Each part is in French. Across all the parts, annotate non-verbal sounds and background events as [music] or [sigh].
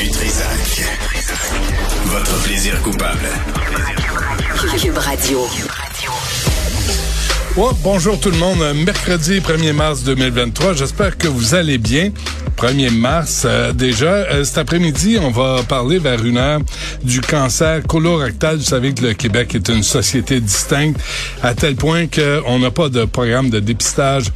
Du Trisac. Votre plaisir coupable. Cube Radio. Oh, bonjour tout le monde. Mercredi 1er mars 2023. J'espère que vous allez bien. 1er mars euh, déjà. Euh, cet après-midi, on va parler vers une heure du cancer colorectal. Vous savez que le Québec est une société distincte à tel point qu'on n'a pas de programme de dépistage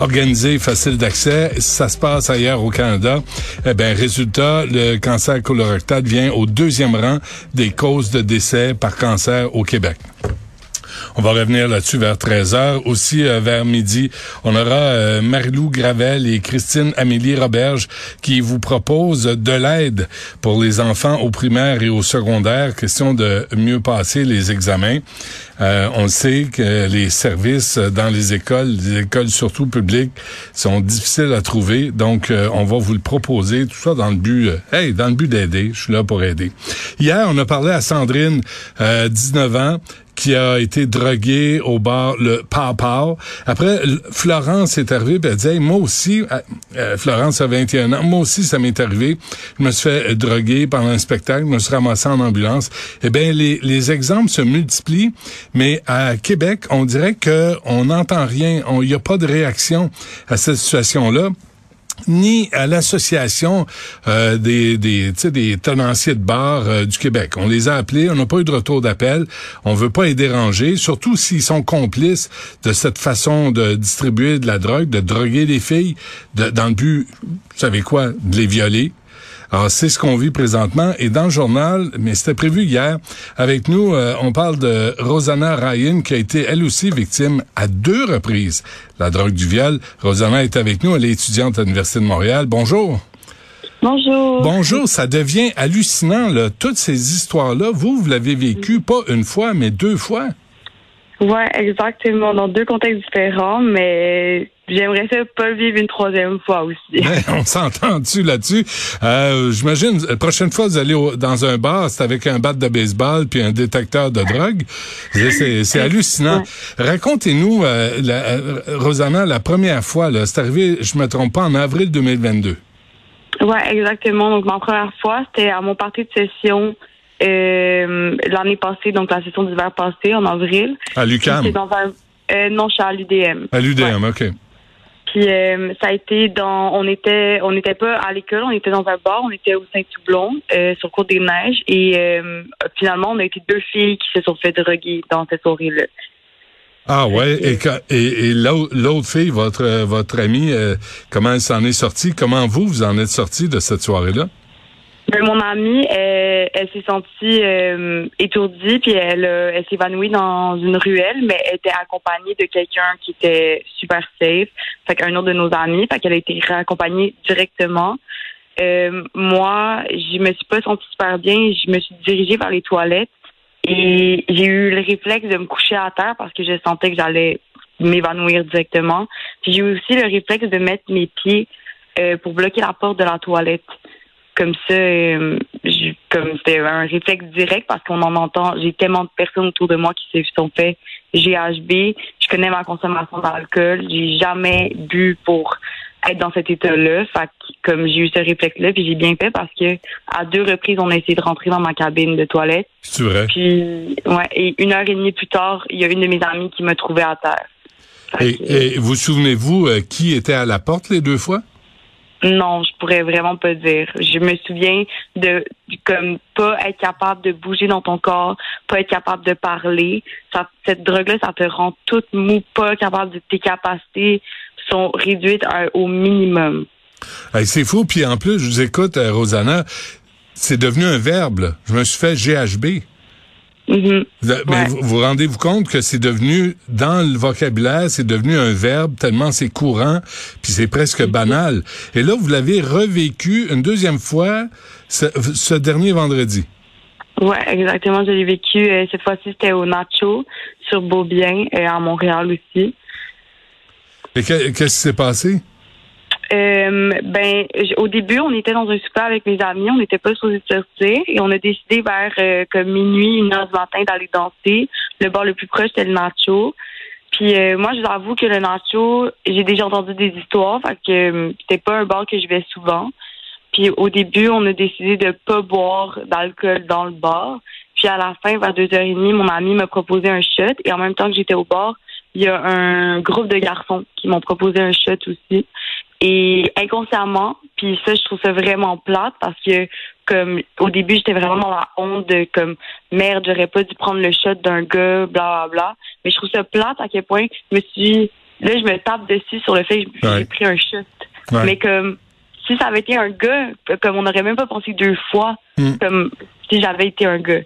organisé, facile d'accès. Ça se passe ailleurs au Canada. Eh ben, résultat, le cancer colorectal vient au deuxième rang des causes de décès par cancer au Québec. On va revenir là-dessus vers 13 heures. Aussi, euh, vers midi, on aura euh, Marilou Gravel et Christine Amélie Roberge qui vous proposent de l'aide pour les enfants au primaire et au secondaire. Question de mieux passer les examens. Euh, on sait que les services dans les écoles, les écoles surtout publiques, sont difficiles à trouver. Donc, euh, on va vous le proposer, tout ça dans le but, euh, hey, dans le but d'aider. Je suis là pour aider. Hier, on a parlé à Sandrine, euh, 19 ans, qui a été droguée au bar le Pau Après, Florence est arrivée, elle Hey, moi aussi, euh, euh, Florence a 21 ans, moi aussi, ça m'est arrivé. Je me suis fait euh, droguer pendant un spectacle, je me suis ramassé en ambulance. Eh bien, les, les exemples se multiplient, mais à Québec, on dirait que on n'entend rien, il n'y a pas de réaction à cette situation-là ni à l'association euh, des des, des tenanciers de bar euh, du Québec. On les a appelés, on n'a pas eu de retour d'appel. On veut pas les déranger, surtout s'ils sont complices de cette façon de distribuer de la drogue, de droguer les filles, de, dans le but, vous savez quoi, de les violer. Alors, c'est ce qu'on vit présentement. Et dans le journal, mais c'était prévu hier, avec nous, euh, on parle de Rosanna Ryan, qui a été, elle aussi, victime à deux reprises la drogue du viol. Rosanna est avec nous, elle est étudiante à l'Université de Montréal. Bonjour. Bonjour. Bonjour, ça devient hallucinant, là. Toutes ces histoires-là, vous, vous l'avez vécu pas une fois, mais deux fois. Ouais, exactement. Dans deux contextes différents, mais j'aimerais ça pas vivre une troisième fois aussi. [laughs] On s'entend-tu là-dessus? Euh, J'imagine, la prochaine fois, vous allez au- dans un bar, c'est avec un bat de baseball puis un détecteur de drogue. C'est- hallucinant. Racontez-nous, euh, euh, Rosanna, la première fois, c'est arrivé, je me trompe pas, en avril 2022. Ouais, exactement. Donc ma première fois, c'était à mon parti de session euh, l'année passée, donc la session d'hiver passée, en avril. À l'UQAM. Euh, non, je suis à l'UDM. À l'UDM, OK. Puis euh, ça a été dans on était on n'était pas à l'école, on était dans un bar, on était au Saint-Toublon, euh, sur Côte des Neiges et euh, finalement on a été deux filles qui se sont fait droguer dans cette soirée-là. Ah ouais, et, et, et l'au- l'autre fille, votre votre amie, comment elle s'en est sortie? Comment vous, vous en êtes sorti de cette soirée-là? Mais mon amie, elle, elle s'est sentie euh, étourdie, puis elle, euh, elle s'est évanouie dans une ruelle, mais elle était accompagnée de quelqu'un qui était super safe, fait qu'un autre de nos amis, fait qu'elle a été raccompagnée directement. Euh, moi, je me suis pas sentie super bien, je me suis dirigée vers les toilettes et j'ai eu le réflexe de me coucher à terre parce que je sentais que j'allais m'évanouir directement. Puis j'ai eu aussi le réflexe de mettre mes pieds euh, pour bloquer la porte de la toilette comme ça, euh, je- comme c'était un réflexe direct parce qu'on en entend, j'ai tellement de personnes autour de moi qui se sont fait GHB. Je connais ma consommation d'alcool. J'ai jamais bu pour être dans cet état-là. Fait que, comme j'ai eu ce réflexe-là, puis j'ai bien fait parce que à deux reprises, on a essayé de rentrer dans ma cabine de toilette. C'est vrai. Puis, ouais, et une heure et demie plus tard, il y a une de mes amies qui m'a trouvé à terre. Fait que- Et, et vous souvenez-vous euh, qui était à la porte les deux fois? Non, je pourrais vraiment pas dire. Je me souviens de comme pas être capable de bouger dans ton corps, pas être capable de parler. Cette drogue-là, ça te rend toute mou, pas capable de tes capacités sont réduites au minimum. c'est fou. Puis en plus, je vous écoute, euh, Rosanna, c'est devenu un verbe. Je me suis fait GHB. Mm-hmm. Mais vous, vous rendez-vous compte que c'est devenu, dans le vocabulaire, c'est devenu un verbe tellement c'est courant, puis c'est presque Mm-hmm. banal. Et là, vous l'avez revécu une deuxième fois ce, ce dernier vendredi. Ouais, exactement. Je l'ai vécu. euh, cette fois-ci, c'était au Nacho sur Beaubien et à Montréal aussi. Et que- qu'est-ce qui s'est passé? Euh, ben, au début, on était dans un souper avec mes amis, on n'était pas supposé sortir et on a décidé vers euh, comme minuit, une heure du matin d'aller danser. Le bar le plus proche c'était le Nacho. Puis euh, moi, je vous avoue que le Nacho, j'ai déjà entendu des histoires, fait que euh, c'était pas un bar que je vais souvent. Puis au début, on a décidé de pas boire d'alcool dans le bar. Puis à la fin, vers deux heures et demie, mon ami m'a proposé un shot et en même temps que j'étais au bar, il y a un groupe de garçons qui m'ont proposé un shot aussi. Et inconsciemment, puis ça, je trouve ça vraiment plate parce que comme au début, j'étais vraiment dans la honte de comme merde, j'aurais pas dû prendre le shot d'un gars, bla bla bla. Mais je trouve ça plate à quel point je me suis là, je me tape dessus sur le fait que j'ai Ouais. pris un shot. Ouais. Mais comme si ça avait été un gars, comme on n'aurait même pas pensé deux fois, Hmm. comme si j'avais été un gars.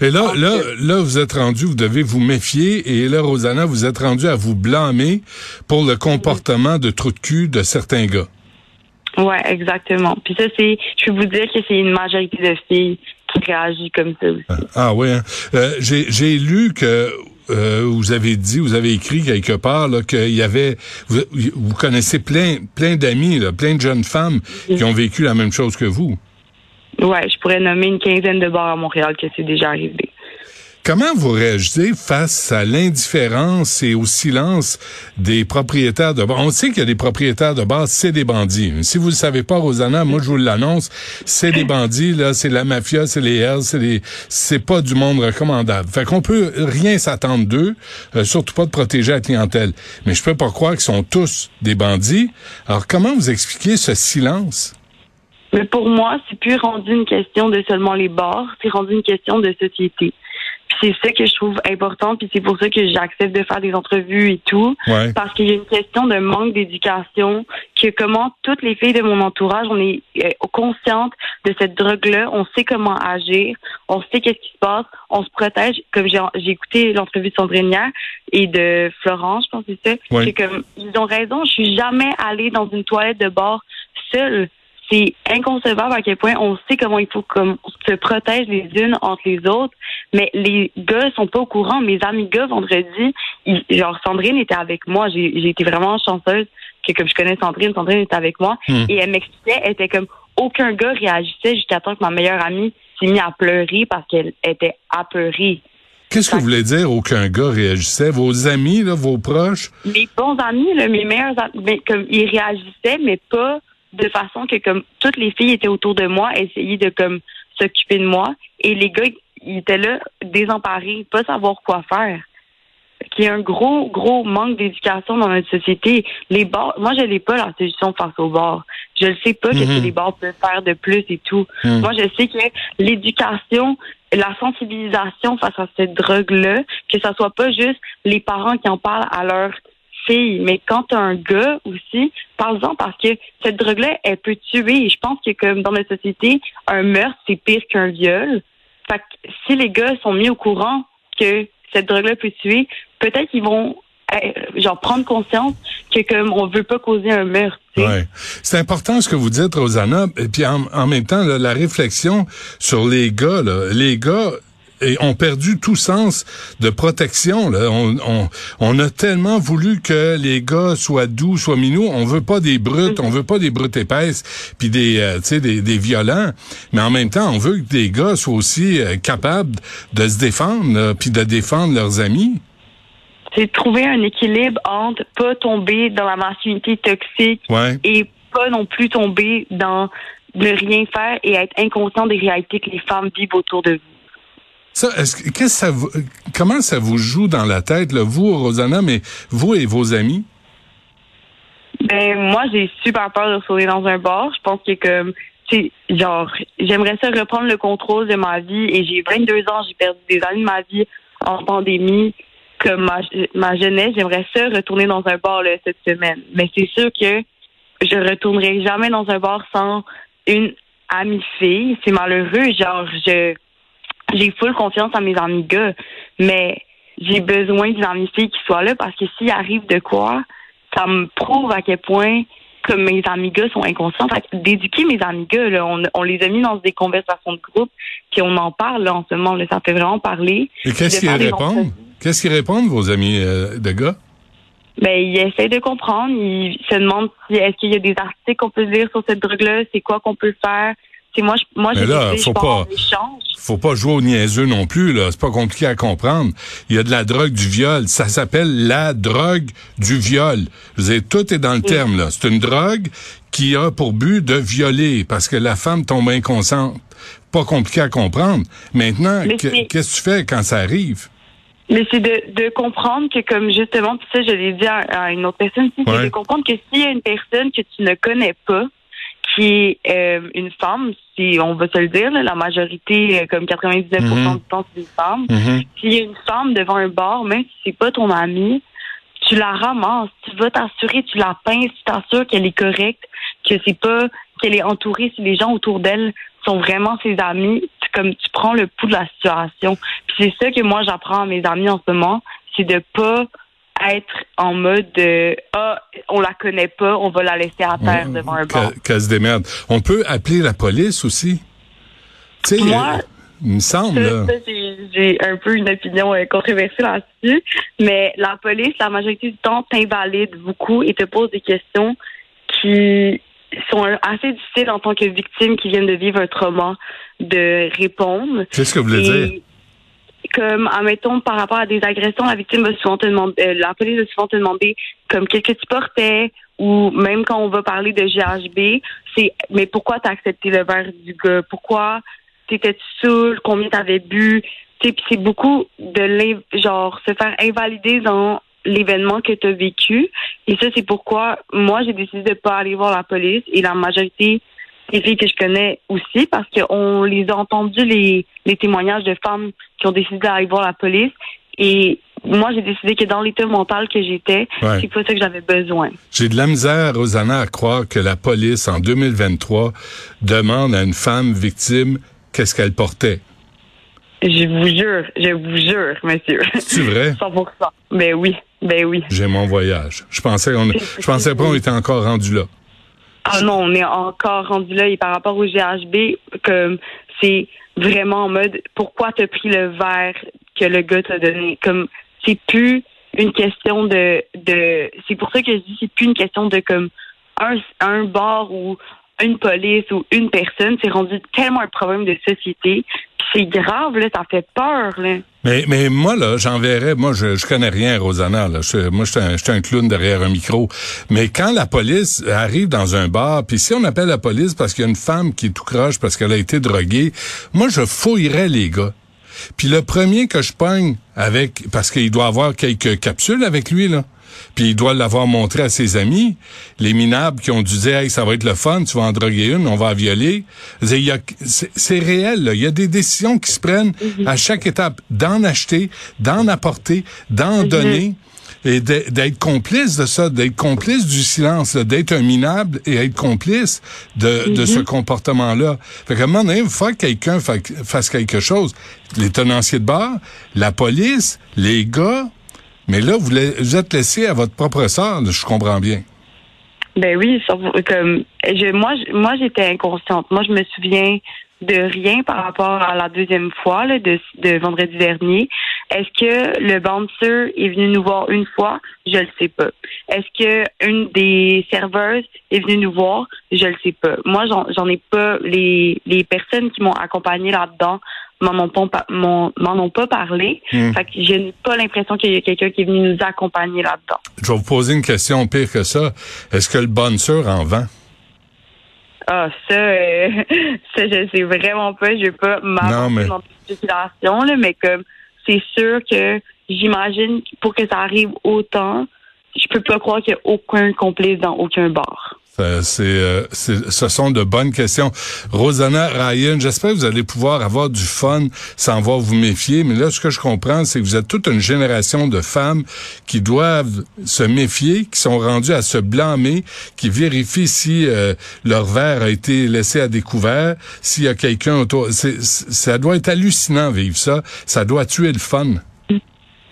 Et là, Ah, là, que- là, vous êtes rendu, vous devez vous méfier. Et là, Rosanna, vous êtes rendu à vous blâmer pour le comportement de trou de cul de certains gars. Ouais, exactement. Puis ça, c'est, je peux vous dire que c'est une majorité de filles qui réagissent comme ça aussi. Ah oui. Hein? Euh, J'ai j'ai lu que euh, vous avez dit, vous avez écrit quelque part là, qu'il y avait, vous, vous connaissez plein, plein d'amis, là, plein de jeunes femmes qui ont vécu la même chose que vous. Ouais, je pourrais nommer une quinzaine de bars à Montréal que c'est déjà arrivé. Comment vous réagissez face à l'indifférence et au silence des propriétaires de bars? On sait qu'il y a des propriétaires de bars, c'est des bandits. Si vous ne le savez pas, Rosanna, moi je vous l'annonce, c'est des bandits, là, c'est la mafia, c'est les Hells, c'est les, c'est pas du monde recommandable. Fait qu'on peut rien s'attendre d'eux, euh, surtout pas de protéger la clientèle. Mais je peux pas croire qu'ils sont tous des bandits. Alors comment vous expliquez ce silence? Mais pour moi, c'est plus rendu une question de seulement les bars, c'est rendu une question de société. Puis c'est ça que je trouve important, puis c'est pour ça que j'accepte de faire des entrevues et tout. Ouais. Parce qu'il y a une question de manque d'éducation, que comment toutes les filles de mon entourage, on est euh, conscientes de cette drogue-là, on sait comment agir, on sait qu'est-ce qui se passe, on se protège. Comme j'ai j'ai écouté l'entrevue de Sandrine hier et de Florence, je pense que c'est ça, Oui. c'est comme ils ont raison, je suis jamais allée dans une toilette de bar seule. C'est inconcevable à quel point on sait comment il faut comme se protège les unes entre les autres, mais les gars sont pas au courant. Mes amis gars vendredi, ils- genre Sandrine était avec moi. J'ai été vraiment chanceuse que comme je connais Sandrine, Sandrine était avec moi Hmm. et elle m'expliquait, elle était comme aucun gars réagissait jusqu'à temps que ma meilleure amie s'est mise à pleurer parce qu'elle était apeurée. Qu'est-ce que vous voulez dire aucun gars réagissait? Vos amis, là, vos proches? mes bons amis, là, mes meilleurs amis, ben, comme ils réagissaient, mais pas de façon que comme toutes les filles étaient autour de moi, essayaient de comme s'occuper de moi, et les gars ils étaient là désemparés, pas savoir quoi faire. Qu'il y a un gros, gros manque d'éducation dans notre société. Les bars, moi je l'ai pas la solution face aux bars. Je ne sais pas qu'est-ce que les bars peuvent faire de plus et tout. Mhm. Moi je sais que l'éducation, la sensibilisation face à cette drogue-là, que ça soit pas juste les parents qui en parlent à leurs mais quand un gars aussi, parle-en parce que cette drogue-là, elle peut tuer. Je pense que comme dans notre société, un meurtre, c'est pire qu'un viol. Fait que si les gars sont mis au courant que cette drogue-là peut tuer, peut-être qu'ils vont euh, genre prendre conscience que comme on veut pas causer un meurtre. Ouais. C'est important ce que vous dites, Rosanna. Et puis en, même temps, la réflexion sur les gars, les gars et ont perdu tout sens de protection. Là. On, on, on a tellement voulu que les gars soient doux, soient minous. On veut pas des brutes, on veut pas des brutes épaisses, puis des, euh, tu sais, des, des violents. Mais en même temps, on veut que des gars soient aussi euh, capables de se défendre, puis de défendre leurs amis. C'est de trouver un équilibre entre pas tomber dans la masculinité toxique Ouais. et pas non plus tomber dans ne rien faire et être inconscient des réalités que les femmes vivent autour de vous. Est-ce que, ça vous, comment ça vous joue dans la tête, là, vous, Rosanna, mais vous et vos amis? Ben moi j'ai super peur de retourner dans un bar. Je pense que comme c'est genre j'aimerais ça reprendre le contrôle de ma vie et j'ai 22 ans, j'ai perdu des années de ma vie en pandémie comme ma, ma jeunesse, j'aimerais ça retourner dans un bar cette semaine. Mais c'est sûr que je retournerai jamais dans un bar sans une amie fille. C'est malheureux, genre je j'ai full confiance en mes amis gars, mais j'ai besoin d'une amie fille qui soit là parce que s'il arrive de quoi, ça me prouve à quel point que mes amis gars sont inconscients. Fait d'éduquer mes amis gars, là, on, on, les a mis dans des conversations de groupe, puis on en parle là, en ce moment. Là, ça fait vraiment parler. Et qu'est-ce qu'ils répondent? Qu'est-ce qu'ils répondent, vos amis euh, de gars? Ben, ils essayent de comprendre. Ils se demandent si est-ce qu'il y a des articles qu'on peut lire sur cette drogue-là, c'est quoi qu'on peut faire? Moi, je, moi, Mais là, faut pas, faut pas jouer au niaiseux non plus, là. C'est pas compliqué à comprendre. Il y a de la drogue du viol. Ça s'appelle la drogue du viol. Tout est dans le terme, là. C'est une drogue qui a pour but de violer parce que la femme tombe inconsciente. Pas compliqué à comprendre. Maintenant, qu'est-ce que tu fais quand ça arrive? Mais c'est de, de comprendre que, comme justement, puis ça, je l'ai dit à, une autre personne, c'est de comprendre que s'il y a une personne que tu ne connais pas, qui est euh, une femme, si on va se le dire, la majorité, euh, comme 99% mm-hmm. du temps, c'est des femmes. Mm-hmm. S'il y a une femme devant un bar, même si c'est pas ton amie, tu la ramasses, tu vas t'assurer, tu la pinces, tu t'assures qu'elle est correcte, que c'est pas qu'elle est entourée, si les gens autour d'elle sont vraiment ses amis, comme tu prends le pouls de la situation. Puis c'est ça que moi j'apprends à mes amis en ce moment, c'est de pas être en mode de ah on la connaît pas, on va la laisser à terre devant un bar. Qu'elle se démerde. On peut appeler la police aussi. Tu sais, euh, il me semble. j'ai un peu une opinion euh, controversée là-dessus, mais la police, la majorité du temps, t'invalide beaucoup et te pose des questions qui sont assez difficiles en tant que victime qui viennent de vivre un trauma de répondre. Qu'est-ce que vous voulez dire? Comme, admettons, par rapport à des agressions, la victime va souvent te demander, euh, la police va souvent te demander, comme, qu'est-ce que tu portais, ou même quand on va parler de GHB, c'est, mais pourquoi t'as accepté le verre du gars? Pourquoi t'étais saoul? Combien t'avais bu? Tu c'est beaucoup de, genre, se faire invalider dans l'événement que tu as vécu. Et ça, c'est pourquoi moi, j'ai décidé de pas aller voir la police et la majorité des filles que je connais aussi parce qu'on les a entendus les, les témoignages de femmes qui ont décidé d'aller voir la police. Et moi, j'ai décidé que dans l'état mental que j'étais, c'est pas ça que j'avais besoin. J'ai de la misère, Rosanna, à croire que la police, en 2023, demande à une femme victime qu'est-ce qu'elle portait. Je vous jure, je vous jure, monsieur. C'est vrai? [laughs] 100%. Ben oui, ben oui. J'ai mon voyage. Je pensais qu'on, je pensais pas qu'on était encore rendu là. Ah non, on est encore rendu là et par rapport au GHB, comme c'est vraiment en mode pourquoi t'as pris le verre que le gars t'a donné? Comme c'est plus une question de de c'est pour ça que je dis c'est plus une question de comme un un bar ou une police ou une personne, c'est rendu tellement un problème de société. C'est grave, là, ça fait peur, là. Mais, mais moi, là, j'enverrais, moi, je, je connais rien, Rosanna, là. Je, moi, je suis un, clown derrière un micro. Mais quand la police arrive dans un bar, puis si on appelle la police parce qu'il y a une femme qui est tout croche parce qu'elle a été droguée, moi, je fouillerais les gars. Puis le premier que je pogne avec, parce qu'il doit avoir quelques capsules avec lui, là puis il doit l'avoir montré à ses amis, les minables qui ont dû dire hey, ça va être le fun, tu vas en droguer une, on va en violer. C'est réel, il y a des décisions qui se prennent mhm. à chaque étape d'en acheter, d'en apporter, d'en mhm. donner et d'être complice de ça, d'être complice du silence, d'être un minable et être complice de, de ce mhm. comportement-là. Fait qu'à un moment donné, il faut que quelqu'un fasse quelque chose. Les tenanciers de bar, la police, les gars, mais là, vous, êtes laissé à votre propre sort, je comprends bien. Ben oui, comme je, moi, moi j'étais inconsciente. Moi, je me souviens de rien par rapport à la deuxième fois là, de, de vendredi dernier. Est-ce que le bouncer est venu nous voir une fois? Je le sais pas. Est-ce que une des serveuses est venue nous voir? Je le sais pas. Moi, j'en ai pas. Les, les personnes qui m'ont accompagné là-dedans m'en ont pas m'en ont pas parlé. Hmm. Fait que je n'ai pas l'impression qu'il y a quelqu'un qui est venu nous accompagner là-dedans. Je vais vous poser une question pire que ça. Est-ce que le bouncer en vend? Ah, ça, euh, [laughs] ça, je sais vraiment pas. Je vais pas m'avancer mais... dans spéculation, là, mais comme c'est sûr que j'imagine pour que ça arrive autant, je peux pas croire qu'il y a aucun complice dans aucun bar. Euh, c'est, euh, c'est- ce sont de bonnes questions. Rosanna Ryan, j'espère que vous allez pouvoir avoir du fun sans voir vous méfier. Mais là, ce que je comprends, c'est que vous êtes toute une génération de femmes qui doivent se méfier, qui sont rendues à se blâmer, qui vérifient si euh, leur verre a été laissé à découvert, s'il y a quelqu'un autour. Ça doit être hallucinant vivre ça. Ça doit tuer le fun.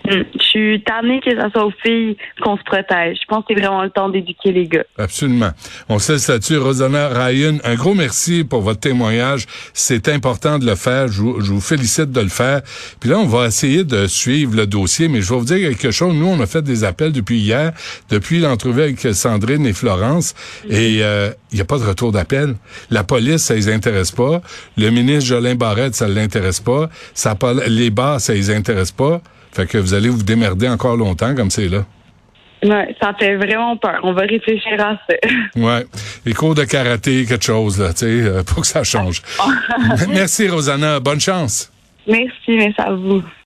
Je suis tannée que ça soit aux filles qu'on se protège. Je pense que c'est vraiment le temps d'éduquer les gars. Absolument. On sait là-dessus. Rosanna Ryan, un gros merci pour votre témoignage. C'est important de le faire. Je vous, je vous félicite de le faire. Puis là, on va essayer de suivre le dossier, mais je vais vous dire quelque chose. Nous, on a fait des appels depuis hier, depuis l'entrevue avec Sandrine et Florence, et euh, il n'y a pas de retour d'appel. La police, ça les intéresse pas. Le ministre Jolin Barrette, ça l'intéresse pas. Ça, les bars, ça les intéresse pas. Fait que vous allez vous démerder encore longtemps comme c'est là. Ouais, ça fait vraiment peur. On va réfléchir à ça. [laughs] Ouais. Les cours de karaté, quelque chose, là, tu sais, euh, pour que ça change. [laughs] Merci, Rosanna. Bonne chance. Merci, mais ça à vous.